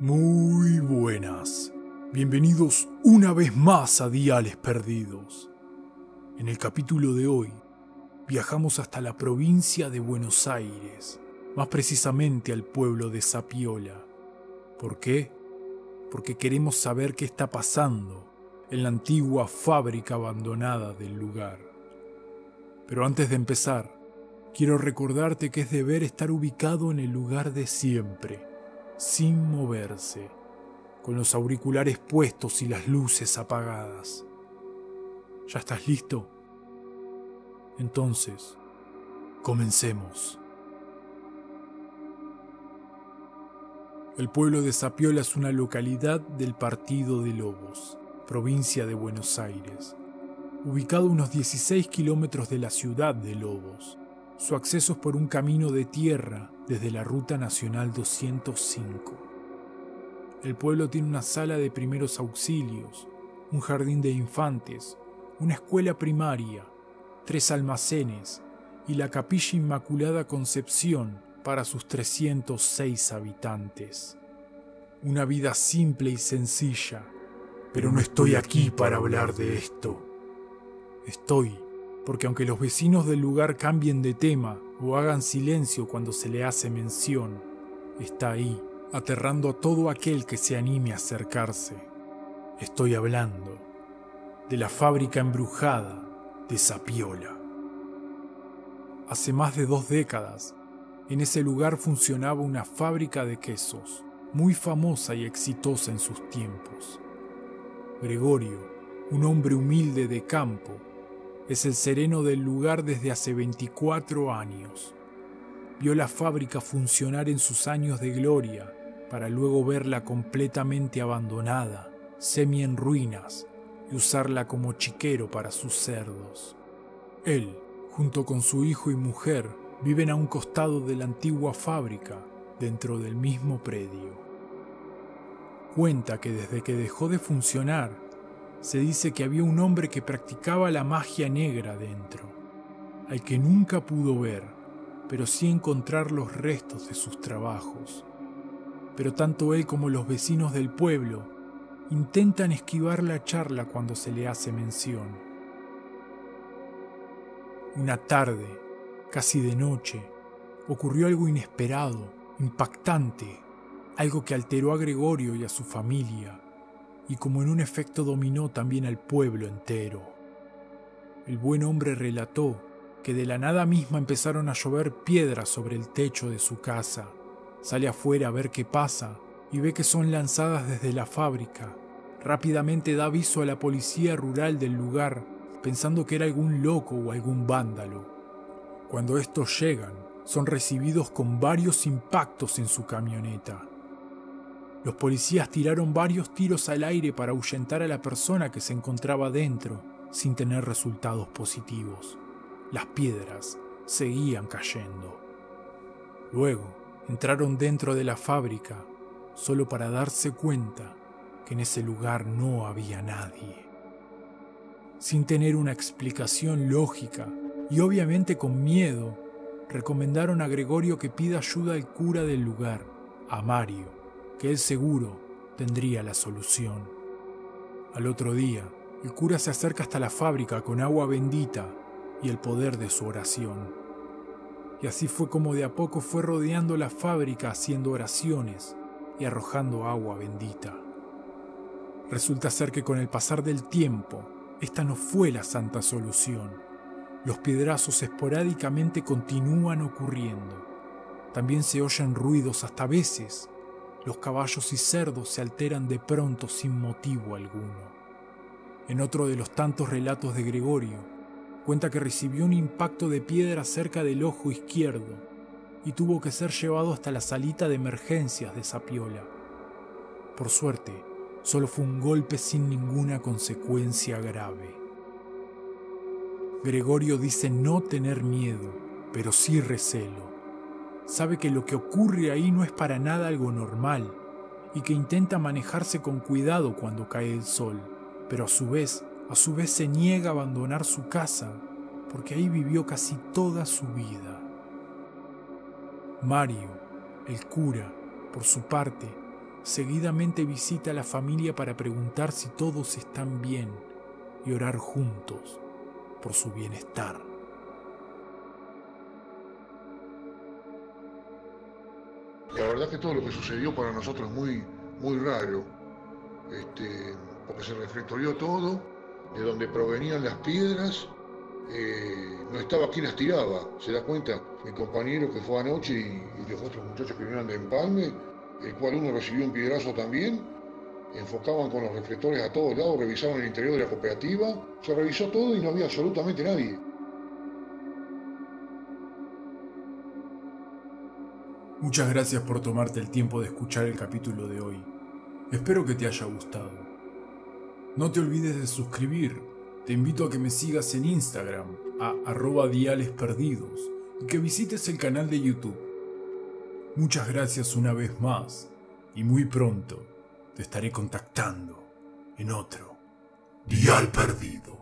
Muy buenas. Bienvenidos una vez más a Diales Perdidos. En el capítulo de hoy, viajamos hasta la provincia de Buenos Aires, más precisamente al pueblo de Sapiola. ¿Por qué? Porque queremos saber qué está pasando en la antigua fábrica abandonada del lugar. Pero antes de empezar, quiero recordarte que es deber estar ubicado en el lugar de siempre sin moverse, con los auriculares puestos y las luces apagadas. ¿Ya estás listo? Entonces, comencemos. El pueblo de Sapiola es una localidad del Partido de Lobos, provincia de Buenos Aires, ubicado a unos 16 kilómetros de la ciudad de Lobos. Su acceso es por un camino de tierra desde la Ruta Nacional 205. El pueblo tiene una sala de primeros auxilios, un jardín de infantes, una escuela primaria, tres almacenes y la Capilla Inmaculada Concepción para sus 306 habitantes. Una vida simple y sencilla, pero no estoy aquí para hablar de esto. Estoy porque aunque los vecinos del lugar cambien de tema o hagan silencio cuando se le hace mención, está ahí, aterrando a todo aquel que se anime a acercarse. Estoy hablando de la fábrica embrujada de Sapiola. Hace más de dos décadas, en ese lugar funcionaba una fábrica de quesos, muy famosa y exitosa en sus tiempos. Gregorio, un hombre humilde de campo, es el sereno del lugar desde hace 24 años. Vio la fábrica funcionar en sus años de gloria para luego verla completamente abandonada, semi en ruinas, y usarla como chiquero para sus cerdos. Él, junto con su hijo y mujer, viven a un costado de la antigua fábrica, dentro del mismo predio. Cuenta que desde que dejó de funcionar, se dice que había un hombre que practicaba la magia negra dentro, al que nunca pudo ver, pero sí encontrar los restos de sus trabajos. Pero tanto él como los vecinos del pueblo intentan esquivar la charla cuando se le hace mención. Una tarde, casi de noche, ocurrió algo inesperado, impactante, algo que alteró a Gregorio y a su familia y como en un efecto dominó también al pueblo entero. El buen hombre relató que de la nada misma empezaron a llover piedras sobre el techo de su casa. Sale afuera a ver qué pasa y ve que son lanzadas desde la fábrica. Rápidamente da aviso a la policía rural del lugar, pensando que era algún loco o algún vándalo. Cuando estos llegan, son recibidos con varios impactos en su camioneta. Los policías tiraron varios tiros al aire para ahuyentar a la persona que se encontraba dentro, sin tener resultados positivos. Las piedras seguían cayendo. Luego entraron dentro de la fábrica solo para darse cuenta que en ese lugar no había nadie. Sin tener una explicación lógica y obviamente con miedo, recomendaron a Gregorio que pida ayuda al cura del lugar, a Mario que él seguro tendría la solución. Al otro día, el cura se acerca hasta la fábrica con agua bendita y el poder de su oración. Y así fue como de a poco fue rodeando la fábrica haciendo oraciones y arrojando agua bendita. Resulta ser que con el pasar del tiempo, esta no fue la santa solución. Los piedrazos esporádicamente continúan ocurriendo. También se oyen ruidos hasta veces los caballos y cerdos se alteran de pronto sin motivo alguno. En otro de los tantos relatos de Gregorio, cuenta que recibió un impacto de piedra cerca del ojo izquierdo y tuvo que ser llevado hasta la salita de emergencias de Sapiola. Por suerte, solo fue un golpe sin ninguna consecuencia grave. Gregorio dice no tener miedo, pero sí recelo sabe que lo que ocurre ahí no es para nada algo normal y que intenta manejarse con cuidado cuando cae el sol, pero a su vez, a su vez se niega a abandonar su casa porque ahí vivió casi toda su vida. Mario, el cura, por su parte, seguidamente visita a la familia para preguntar si todos están bien y orar juntos por su bienestar. La verdad que todo lo que sucedió para nosotros es muy, muy raro, este, porque se reflectorió todo, de donde provenían las piedras, eh, no estaba quien las tiraba, se da cuenta, mi compañero que fue anoche y, los otros muchachos que vinieron de Empalme, el cual uno recibió un piedrazo también, enfocaban con los reflectores a todos lados, revisaban el interior de la cooperativa, se revisó todo y no había absolutamente nadie. Muchas gracias por tomarte el tiempo de escuchar el capítulo de hoy. Espero que te haya gustado. No te olvides de suscribir. Te invito a que me sigas en Instagram a arroba dialesperdidos y que visites el canal de YouTube. Muchas gracias una vez más y muy pronto te estaré contactando en otro Dial Perdido.